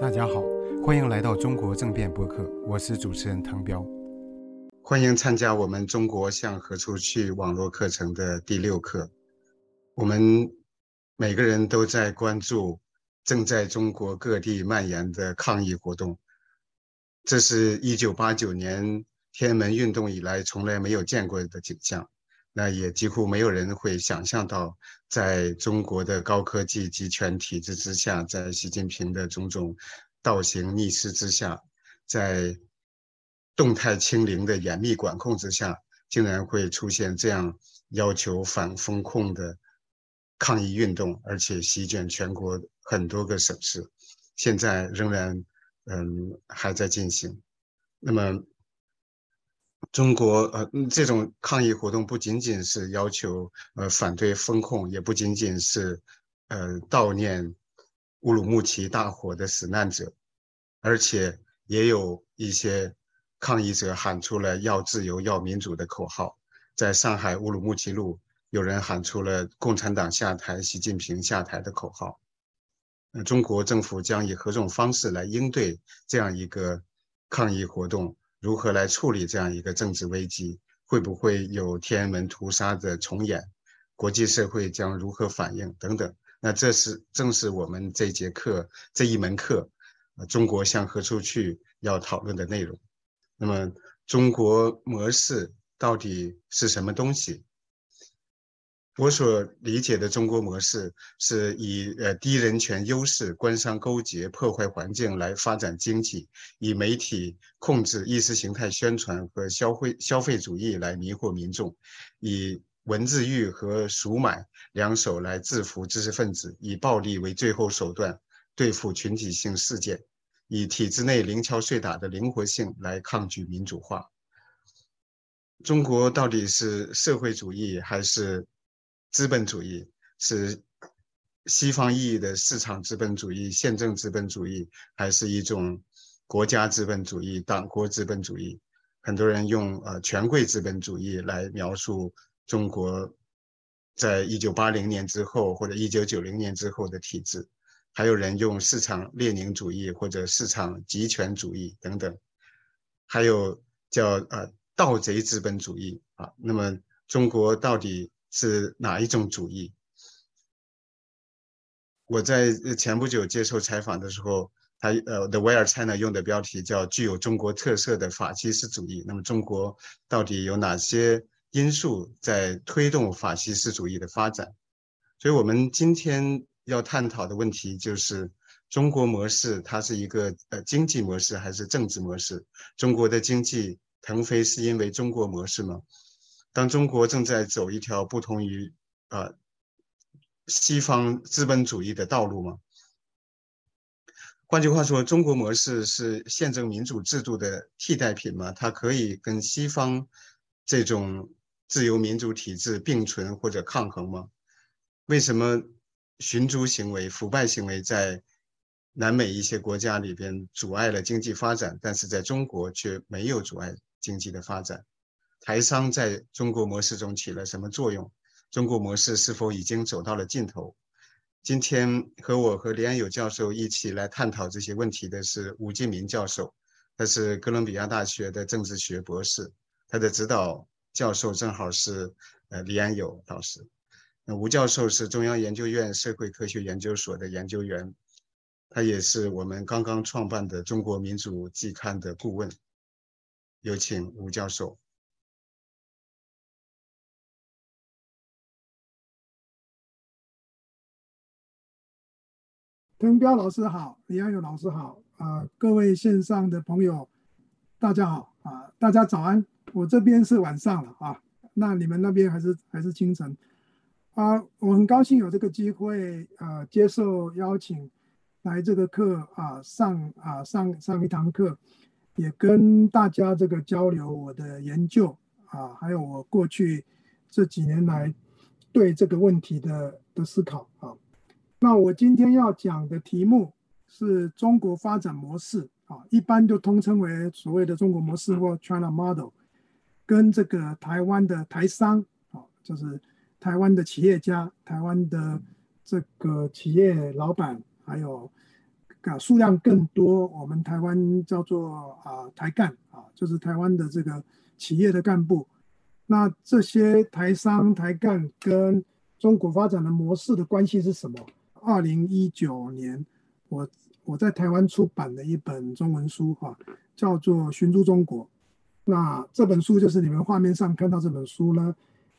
大家好，欢迎来到中国政变播客，我是主持人唐彪。欢迎参加我们《中国向何处去》网络课程的第六课。我们每个人都在关注正在中国各地蔓延的抗议活动，这是一九八九年天安门运动以来从来没有见过的景象。那也几乎没有人会想象到，在中国的高科技集权体制之下，在习近平的种种倒行逆施之下，在动态清零的严密管控之下，竟然会出现这样要求反风控的抗议运动，而且席卷全国很多个省市，现在仍然嗯还在进行。那么。中国呃，这种抗议活动不仅仅是要求呃反对风控，也不仅仅是呃悼念乌鲁木齐大火的死难者，而且也有一些抗议者喊出了要自由、要民主的口号。在上海乌鲁木齐路，有人喊出了“共产党下台，习近平下台”的口号。那中国政府将以何种方式来应对这样一个抗议活动？如何来处理这样一个政治危机？会不会有天安门屠杀的重演？国际社会将如何反应？等等。那这是正是我们这节课这一门课，中国向何处去要讨论的内容。那么，中国模式到底是什么东西？我所理解的中国模式是以呃低人权优势、官商勾结、破坏环境来发展经济，以媒体控制意识形态宣传和消费消费主义来迷惑民众，以文字狱和赎买两手来制服知识分子，以暴力为最后手段对付群体性事件，以体制内零敲碎打的灵活性来抗拒民主化。中国到底是社会主义还是？资本主义是西方意义的市场资本主义、宪政资本主义，还是一种国家资本主义、党国资本主义？很多人用呃权贵资本主义来描述中国在一九八零年之后或者一九九零年之后的体制，还有人用市场列宁主义或者市场集权主义等等，还有叫呃盗贼资本主义啊。那么中国到底？是哪一种主义？我在前不久接受采访的时候，他呃，The Wire China 用的标题叫“具有中国特色的法西斯主义”。那么，中国到底有哪些因素在推动法西斯主义的发展？所以，我们今天要探讨的问题就是：中国模式它是一个呃经济模式还是政治模式？中国的经济腾飞是因为中国模式吗？当中国正在走一条不同于啊西方资本主义的道路吗？换句话说，中国模式是宪政民主制度的替代品吗？它可以跟西方这种自由民主体制并存或者抗衡吗？为什么寻租行为、腐败行为在南美一些国家里边阻碍了经济发展，但是在中国却没有阻碍经济的发展？台商在中国模式中起了什么作用？中国模式是否已经走到了尽头？今天和我和李安友教授一起来探讨这些问题的是吴敬明教授，他是哥伦比亚大学的政治学博士，他的指导教授正好是呃李安友老师。那吴教授是中央研究院社会科学研究所的研究员，他也是我们刚刚创办的中国民主季刊的顾问。有请吴教授。滕彪老师好，李安友老师好啊，各位线上的朋友，大家好啊，大家早安。我这边是晚上了啊，那你们那边还是还是清晨啊？我很高兴有这个机会啊，接受邀请来这个课啊，上啊上上一堂课，也跟大家这个交流我的研究啊，还有我过去这几年来对这个问题的的思考啊。那我今天要讲的题目是中国发展模式啊，一般就通称为所谓的中国模式或 China Model，跟这个台湾的台商啊，就是台湾的企业家、台湾的这个企业老板，还有啊数量更多，我们台湾叫做啊台干啊，就是台湾的这个企业的干部。那这些台商台干跟中国发展的模式的关系是什么？二零一九年，我我在台湾出版的一本中文书哈，叫做《寻诸中国》。那这本书就是你们画面上看到这本书呢，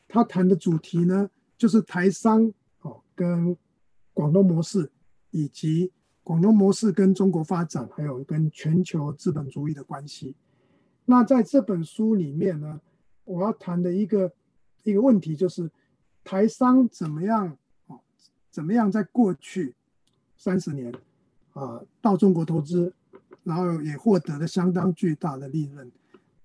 它谈的主题呢，就是台商哦跟广东模式，以及广东模式跟中国发展，还有跟全球资本主义的关系。那在这本书里面呢，我要谈的一个一个问题就是，台商怎么样，怎么样在过去三十年啊到中国投资，然后也获得了相当巨大的利润。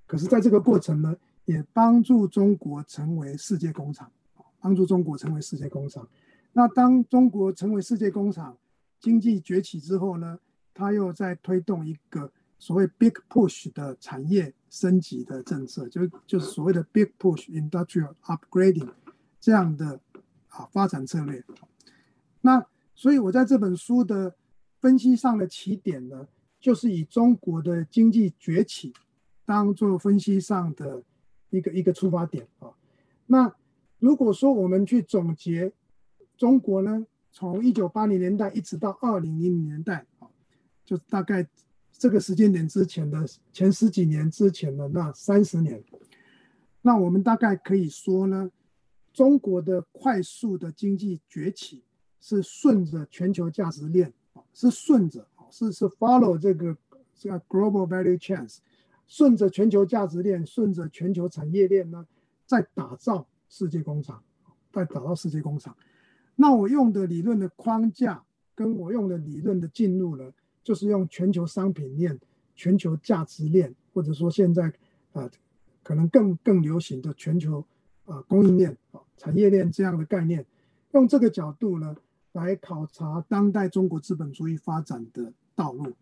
可是，在这个过程呢，也帮助中国成为世界工厂，帮助中国成为世界工厂。那当中国成为世界工厂，经济崛起之后呢，他又在推动一个所谓 “big push” 的产业升级的政策，就就是所谓的 “big push industrial upgrading” 这样的啊发展策略。那所以，我在这本书的分析上的起点呢，就是以中国的经济崛起。当做分析上的一个一个出发点啊，那如果说我们去总结中国呢，从一九八零年代一直到二零零零年代啊，就大概这个时间点之前的前十几年之前的那三十年，那我们大概可以说呢，中国的快速的经济崛起是顺着全球价值链啊，是顺着是是 follow 这个这个 global value chains。顺着全球价值链，顺着全球产业链呢，在打造世界工厂，在打造世界工厂。那我用的理论的框架，跟我用的理论的进入呢，就是用全球商品链、全球价值链，或者说现在啊，可能更更流行的全球啊供应链啊产业链这样的概念，用这个角度呢来考察当代中国资本主义发展的道路。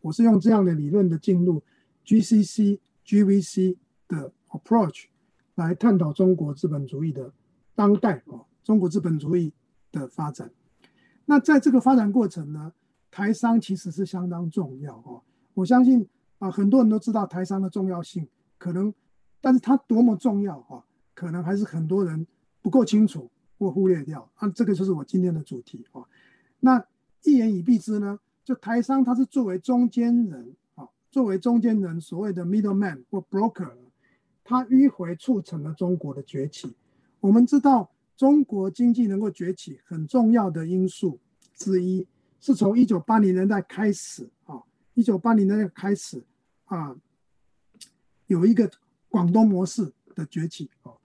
我是用这样的理论的进入。GCC、GVC 的 approach 来探讨中国资本主义的当代哦，中国资本主义的发展。那在这个发展过程呢，台商其实是相当重要哦。我相信啊，很多人都知道台商的重要性，可能，但是它多么重要啊，可能还是很多人不够清楚或忽略掉啊。这个就是我今天的主题哦。那一言以蔽之呢，就台商他是作为中间人。作为中间人，所谓的 middleman 或 broker，他迂回促成了中国的崛起。我们知道，中国经济能够崛起，很重要的因素之一，是从一九八零年代开始啊，一九八零年代开始啊，有一个广东模式的崛起哦。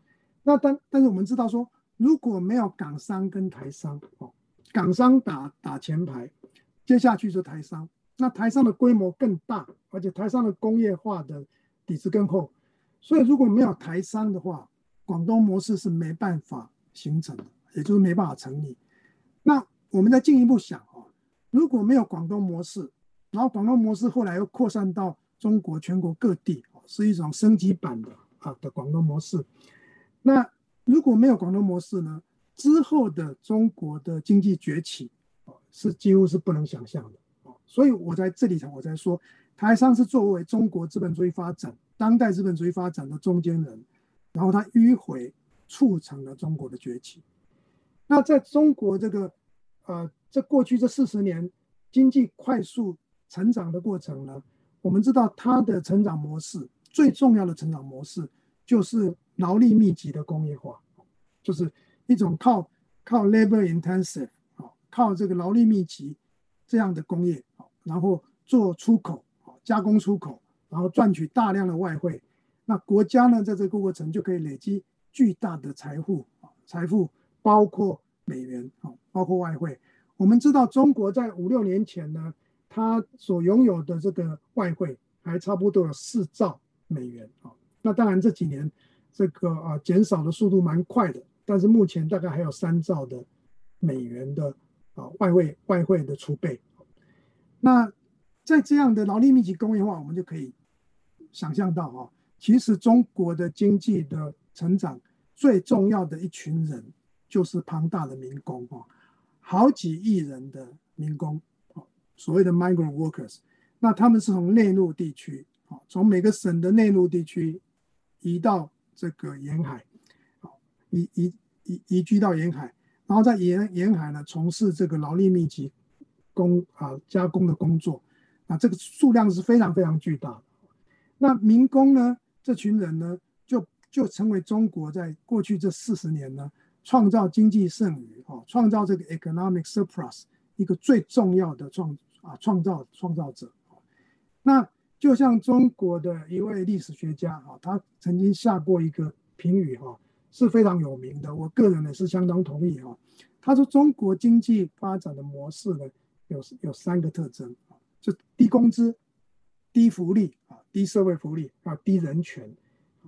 那但但是我们知道说，如果没有港商跟台商哦，港商打打前排，接下去就台商。那台商的规模更大，而且台商的工业化的底子更厚，所以如果没有台商的话，广东模式是没办法形成的，也就是没办法成立。那我们再进一步想啊，如果没有广东模式，然后广东模式后来又扩散到中国全国各地，是一种升级版的啊的广东模式。那如果没有广东模式呢，之后的中国的经济崛起是几乎是不能想象的。所以我在这里头，我在说，台商是作为中国资本主义发展、当代资本主义发展的中间人，然后他迂回促成了中国的崛起。那在中国这个，呃，这过去这四十年经济快速成长的过程呢，我们知道它的成长模式最重要的成长模式就是劳力密集的工业化，就是一种靠靠 labor intensive 啊，靠这个劳力密集这样的工业。然后做出口，加工出口，然后赚取大量的外汇，那国家呢，在这个过程就可以累积巨大的财富啊，财富包括美元啊，包括外汇。我们知道，中国在五六年前呢，它所拥有的这个外汇还差不多有四兆美元啊。那当然这几年这个啊减少的速度蛮快的，但是目前大概还有三兆的美元的啊外汇外汇的储备。那在这样的劳力密集工业化，我们就可以想象到啊，其实中国的经济的成长最重要的一群人就是庞大的民工啊，好几亿人的民工啊，所谓的 migrant workers，那他们是从内陆地区，啊，从每个省的内陆地区移到这个沿海，好，移移移移居到沿海，然后在沿沿海呢从事这个劳力密集工啊加工的工作，啊，这个数量是非常非常巨大的。那民工呢，这群人呢，就就成为中国在过去这四十年呢。创造经济剩余，哦，创造这个 economic surplus 一个最重要的创啊创造创造者，那就像中国的一位历史学家哈，他曾经下过一个评语哈，是非常有名的，我个人呢是相当同意哈。他说中国经济发展的模式呢有有三个特征啊，就低工资、低福利啊、低社会福利啊、低人权，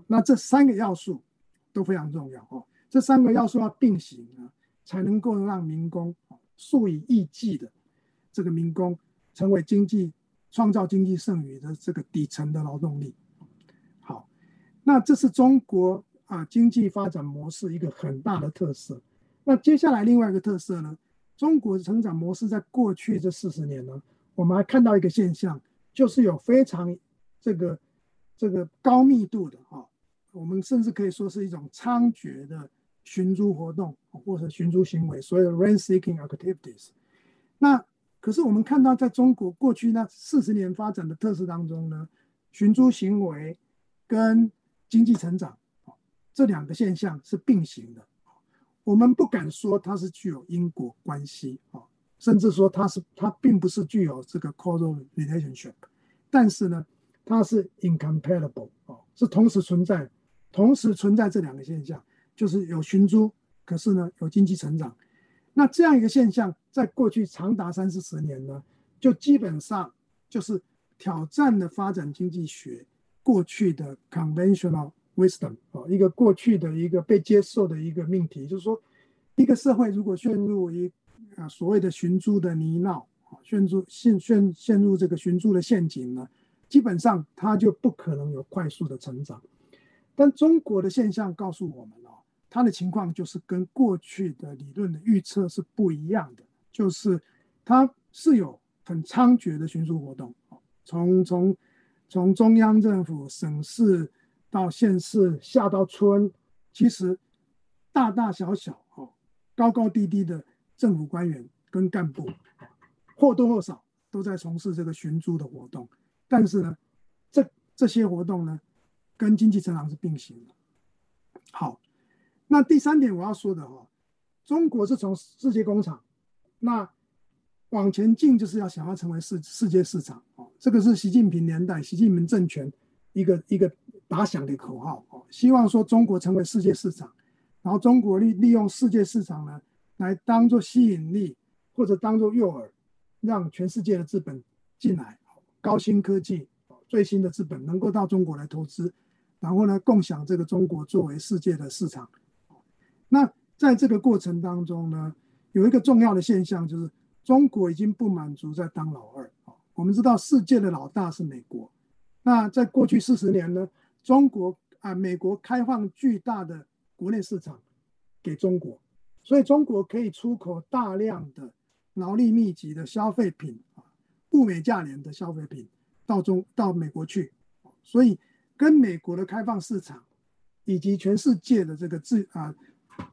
那这三个要素都非常重要哦。这三个要素要并行啊，才能够让民工数以亿计的这个民工成为经济创造经济剩余的这个底层的劳动力。好，那这是中国啊经济发展模式一个很大的特色。那接下来另外一个特色呢，中国的成长模式在过去这四十年呢，我们还看到一个现象，就是有非常这个这个高密度的啊，我们甚至可以说是一种猖獗的。寻租活动或者寻租行为，所谓的 rent-seeking activities。那可是我们看到，在中国过去那四十年发展的特色当中呢，寻租行为跟经济成长这两个现象是并行的。我们不敢说它是具有因果关系啊，甚至说它是它并不是具有这个 causal relationship，但是呢，它是 incompatible 啊，是同时存在，同时存在这两个现象。就是有寻租，可是呢有经济成长，那这样一个现象，在过去长达三四十年呢，就基本上就是挑战了发展经济学过去的 conventional wisdom 啊，一个过去的一个被接受的一个命题，就是说，一个社会如果陷入一啊所谓的寻租的泥淖啊，陷入陷陷陷入这个寻租的陷阱呢，基本上它就不可能有快速的成长。但中国的现象告诉我们。它的情况就是跟过去的理论的预测是不一样的，就是它是有很猖獗的寻租活动，从从从中央政府、省市到县市下到村，其实大大小小、哦高高低低的政府官员跟干部，或多或少都在从事这个寻租的活动。但是呢，这这些活动呢，跟经济成长是并行的。好。那第三点我要说的哈，中国是从世界工厂，那往前进就是要想要成为世世界市场哦，这个是习近平年代、习近平政权一个一个打响的口号哦，希望说中国成为世界市场，然后中国利利用世界市场呢来当做吸引力或者当做诱饵，让全世界的资本进来，高新科技、最新的资本能够到中国来投资，然后呢共享这个中国作为世界的市场。那在这个过程当中呢，有一个重要的现象，就是中国已经不满足在当老二我们知道世界的老大是美国，那在过去四十年呢，中国啊，美国开放巨大的国内市场给中国，所以中国可以出口大量的劳力密集的消费品啊，物美价廉的消费品到中到美国去，所以跟美国的开放市场以及全世界的这个自啊。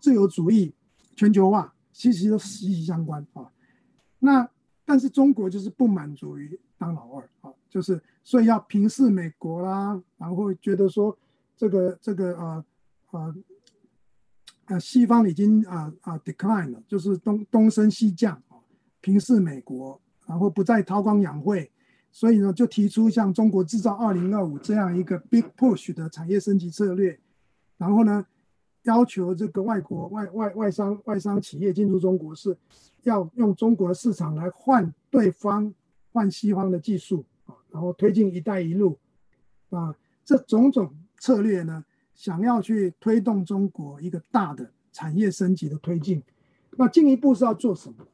自由主义、全球化，其实都息息相关啊。那但是中国就是不满足于当老二啊，就是所以要平视美国啦，然后觉得说这个这个呃呃呃西方已经啊啊 decline 了，就是东东升西降啊，平视美国，然后不再韬光养晦，所以呢就提出像中国制造二零二五这样一个 big push 的产业升级策略，然后呢。要求这个外国外外外商外商企业进入中国是，要用中国市场来换对方换西方的技术啊，然后推进“一带一路”啊，这种种策略呢，想要去推动中国一个大的产业升级的推进。那进一步是要做什么？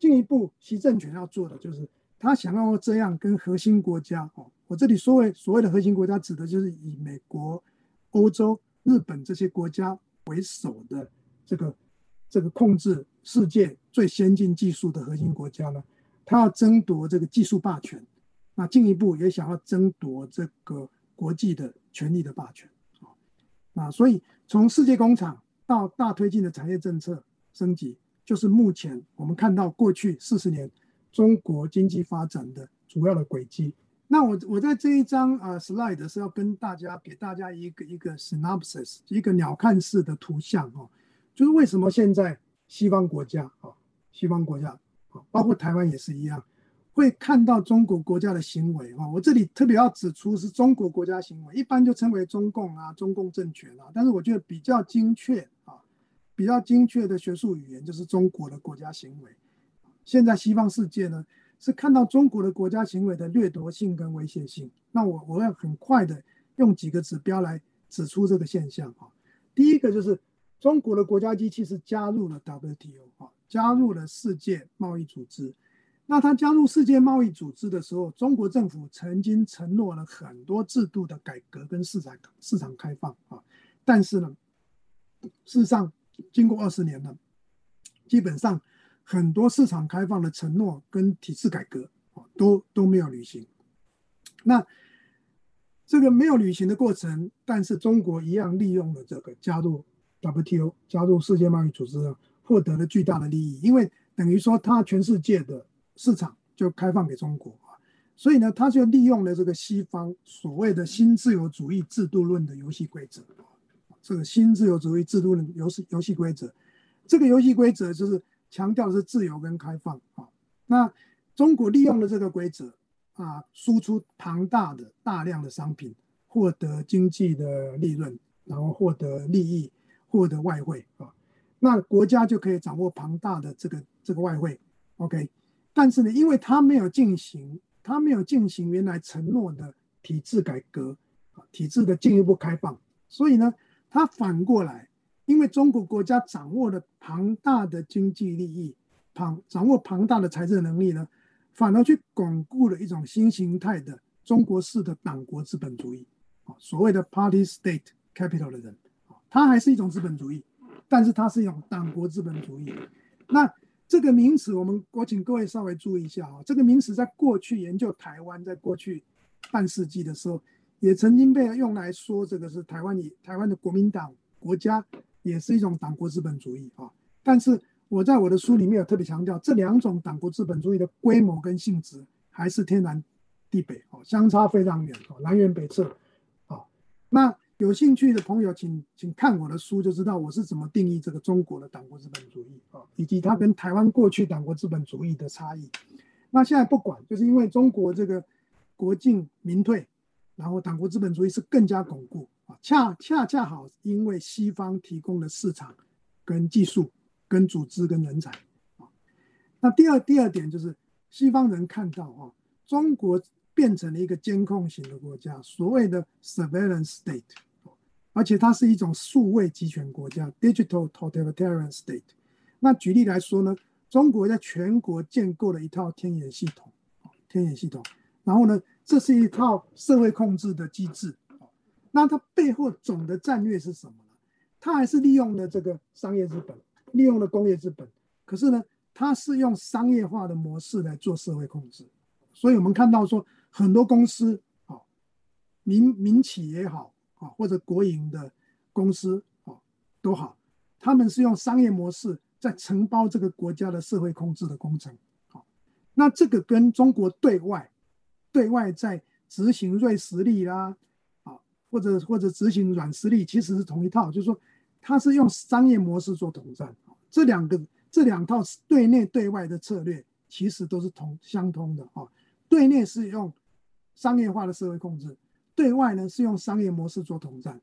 进一步，习政权要做的就是他想要这样跟核心国家哦，我这里所谓所谓的核心国家，指的就是以美国、欧洲、日本这些国家。为首的这个这个控制世界最先进技术的核心国家呢，他要争夺这个技术霸权，那进一步也想要争夺这个国际的权力的霸权啊。那所以从世界工厂到大推进的产业政策升级，就是目前我们看到过去四十年中国经济发展的主要的轨迹。那我我在这一张啊 slide 是要跟大家给大家一个一个 synopsis，一个鸟瞰式的图像哦，就是为什么现在西方国家啊，西方国家。包括台湾也是一样，会看到中国国家的行为啊。我这里特别要指出是中国国家行为，一般就称为中共啊、中共政权啊。但是我觉得比较精确啊，比较精确的学术语言就是中国的国家行为。现在西方世界呢是看到中国的国家行为的掠夺性跟威胁性。那我我要很快的用几个指标来指出这个现象啊。第一个就是中国的国家机器是加入了 WTO 啊。加入了世界贸易组织，那他加入世界贸易组织的时候，中国政府曾经承诺了很多制度的改革跟市场市场开放啊，但是呢，事实上经过二十年了，基本上很多市场开放的承诺跟体制改革啊都都没有履行。那这个没有履行的过程，但是中国一样利用了这个加入 WTO，加入世界贸易组织。获得了巨大的利益，因为等于说它全世界的市场就开放给中国啊，所以呢，他就利用了这个西方所谓的新自由主义制度论的游戏规则这个新自由主义制度论游戏游戏规则，这个游戏规则就是强调的是自由跟开放啊。那中国利用了这个规则啊，输出庞大的大量的商品，获得经济的利润，然后获得利益，获得外汇啊。那国家就可以掌握庞大的这个这个外汇，OK，但是呢，因为他没有进行，他没有进行原来承诺的体制改革啊，体制的进一步开放，所以呢，他反过来，因为中国国家掌握了庞大的经济利益，庞掌握庞大的财政能力呢，反而去巩固了一种新形态的中国式的党国资本主义，啊，所谓的 Party State Capital 的人，啊，它还是一种资本主义。但是它是一种党国资本主义。那这个名词，我们我请各位稍微注意一下啊。这个名词在过去研究台湾，在过去半世纪的时候，也曾经被用来说这个是台湾以台湾的国民党国家也是一种党国资本主义啊。但是我在我的书里面有特别强调，这两种党国资本主义的规模跟性质还是天南地北哦，相差非常远哦，南辕北辙啊。那有兴趣的朋友，请请看我的书，就知道我是怎么定义这个中国的党国资本主义啊，以及它跟台湾过去党国资本主义的差异。那现在不管，就是因为中国这个国进民退，然后党国资本主义是更加巩固，恰恰恰好因为西方提供的市场、跟技术、跟组织、跟人才啊。那第二第二点就是西方人看到啊，中国变成了一个监控型的国家，所谓的 surveillance state。而且它是一种数位集权国家 （digital totalitarian state）。那举例来说呢，中国在全国建构了一套天眼系统，天眼系统。然后呢，这是一套社会控制的机制。那它背后总的战略是什么呢？它还是利用了这个商业资本，利用了工业资本。可是呢，它是用商业化的模式来做社会控制。所以我们看到说，很多公司，啊，民民企也好。啊，或者国营的公司啊，都好，他们是用商业模式在承包这个国家的社会控制的工程。好，那这个跟中国对外对外在执行瑞士力啦，或者或者执行软实力，其实是同一套，就是说它是用商业模式做统战。这两个这两套对内对外的策略其实都是同相通的啊。对内是用商业化的社会控制。对外呢是用商业模式做统战，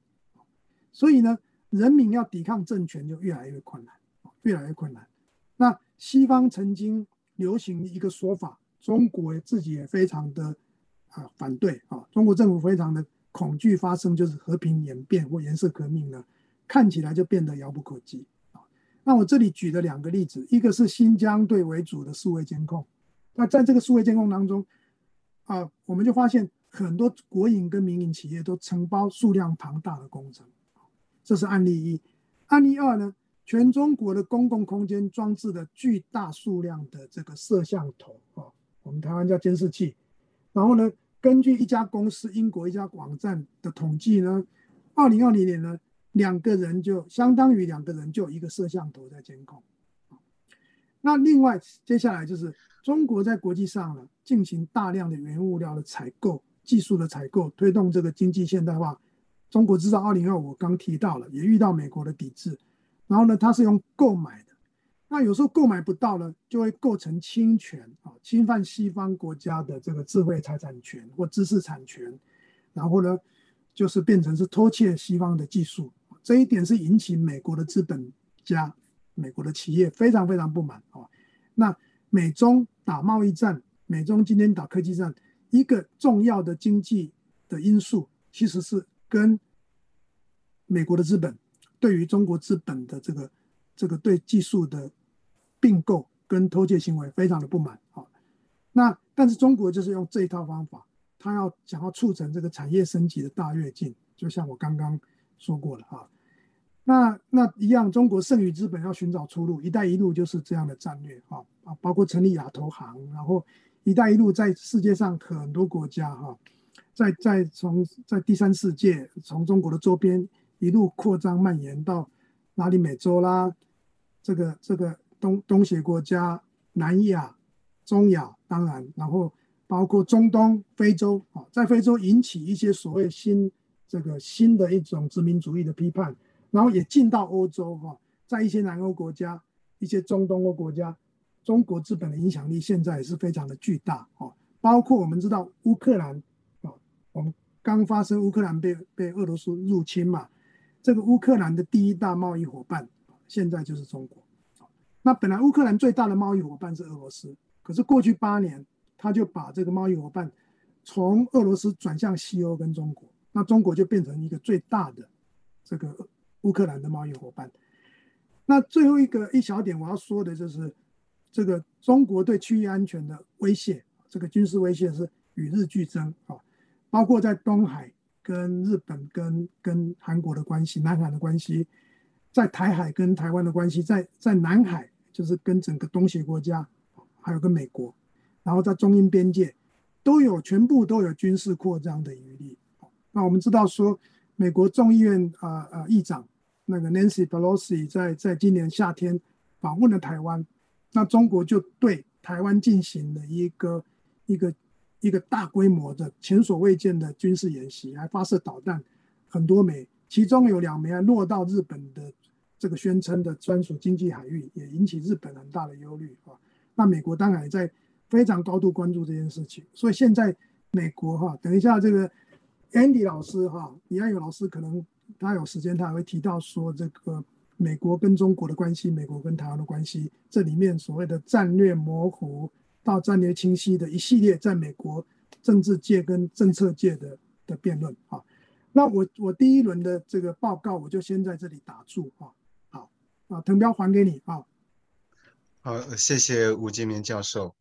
所以呢，人民要抵抗政权就越来越困难，越来越困难。那西方曾经流行一个说法，中国自己也非常的啊反对啊，中国政府非常的恐惧发生就是和平演变或颜色革命呢，看起来就变得遥不可及啊。那我这里举的两个例子，一个是新疆队为主的数位监控，那在这个数位监控当中啊，我们就发现。很多国营跟民营企业都承包数量庞大的工程，这是案例一。案例二呢，全中国的公共空间装置的巨大数量的这个摄像头啊，我们台湾叫监视器。然后呢，根据一家公司英国一家网站的统计呢，二零二零年呢，两个人就相当于两个人就有一个摄像头在监控。那另外接下来就是中国在国际上呢进行大量的原物料的采购、技术的采购，推动这个经济现代化。中国制造二零二五刚提到了，也遇到美国的抵制。然后呢，它是用购买，那有时候购买不到呢，就会构成侵权啊，侵犯西方国家的这个智慧财产权或知识产权，然后呢，就是变成是偷窃西方的技术，这一点是引起美国的资本家、美国的企业非常非常不满啊。那美中打贸易战，美中今天打科技战，一个重要的经济的因素其实是跟美国的资本。对于中国资本的这个这个对技术的并购跟偷窃行为非常的不满啊，那但是中国就是用这一套方法，他要想要促成这个产业升级的大跃进，就像我刚刚说过了啊，那那一样，中国剩余资本要寻找出路，一带一路就是这样的战略啊啊，包括成立亚投行，然后一带一路在世界上很多国家哈，在在从在第三世界从中国的周边。一路扩张蔓延到拉丁美洲啦，这个这个东东协国家、南亚、中亚，当然，然后包括中东、非洲啊，在非洲引起一些所谓新这个新的一种殖民主义的批判，然后也进到欧洲哈，在一些南欧国家、一些中东欧国家，中国资本的影响力现在也是非常的巨大啊，包括我们知道乌克兰啊，我们刚发生乌克兰被被俄罗斯入侵嘛。这个乌克兰的第一大贸易伙伴，现在就是中国。那本来乌克兰最大的贸易伙伴是俄罗斯，可是过去八年，他就把这个贸易伙伴从俄罗斯转向西欧跟中国，那中国就变成一个最大的这个乌克兰的贸易伙伴。那最后一个一小点我要说的就是，这个中国对区域安全的威胁，这个军事威胁是与日俱增啊，包括在东海。跟日本、跟跟韩国的关系，南海的关系，在台海跟台湾的关系，在在南海就是跟整个东协国家，还有跟美国，然后在中印边界都有全部都有军事扩张的余地。那我们知道说，美国众议院啊啊议长那个 Nancy Pelosi 在在今年夏天访问了台湾，那中国就对台湾进行了一个一个。一个大规模的前所未见的军事演习，还发射导弹很多枚，其中有两枚还落到日本的这个宣称的专属经济海域，也引起日本很大的忧虑啊。那美国当然也在非常高度关注这件事情。所以现在美国哈，等一下这个 Andy 老师哈，李安友老师可能他有时间，他还会提到说这个美国跟中国的关系，美国跟台湾的关系，这里面所谓的战略模糊。到战略清晰的一系列在美国政治界跟政策界的的辩论啊，那我我第一轮的这个报告我就先在这里打住啊，啊，藤彪还给你啊，好，谢谢吴金明教授。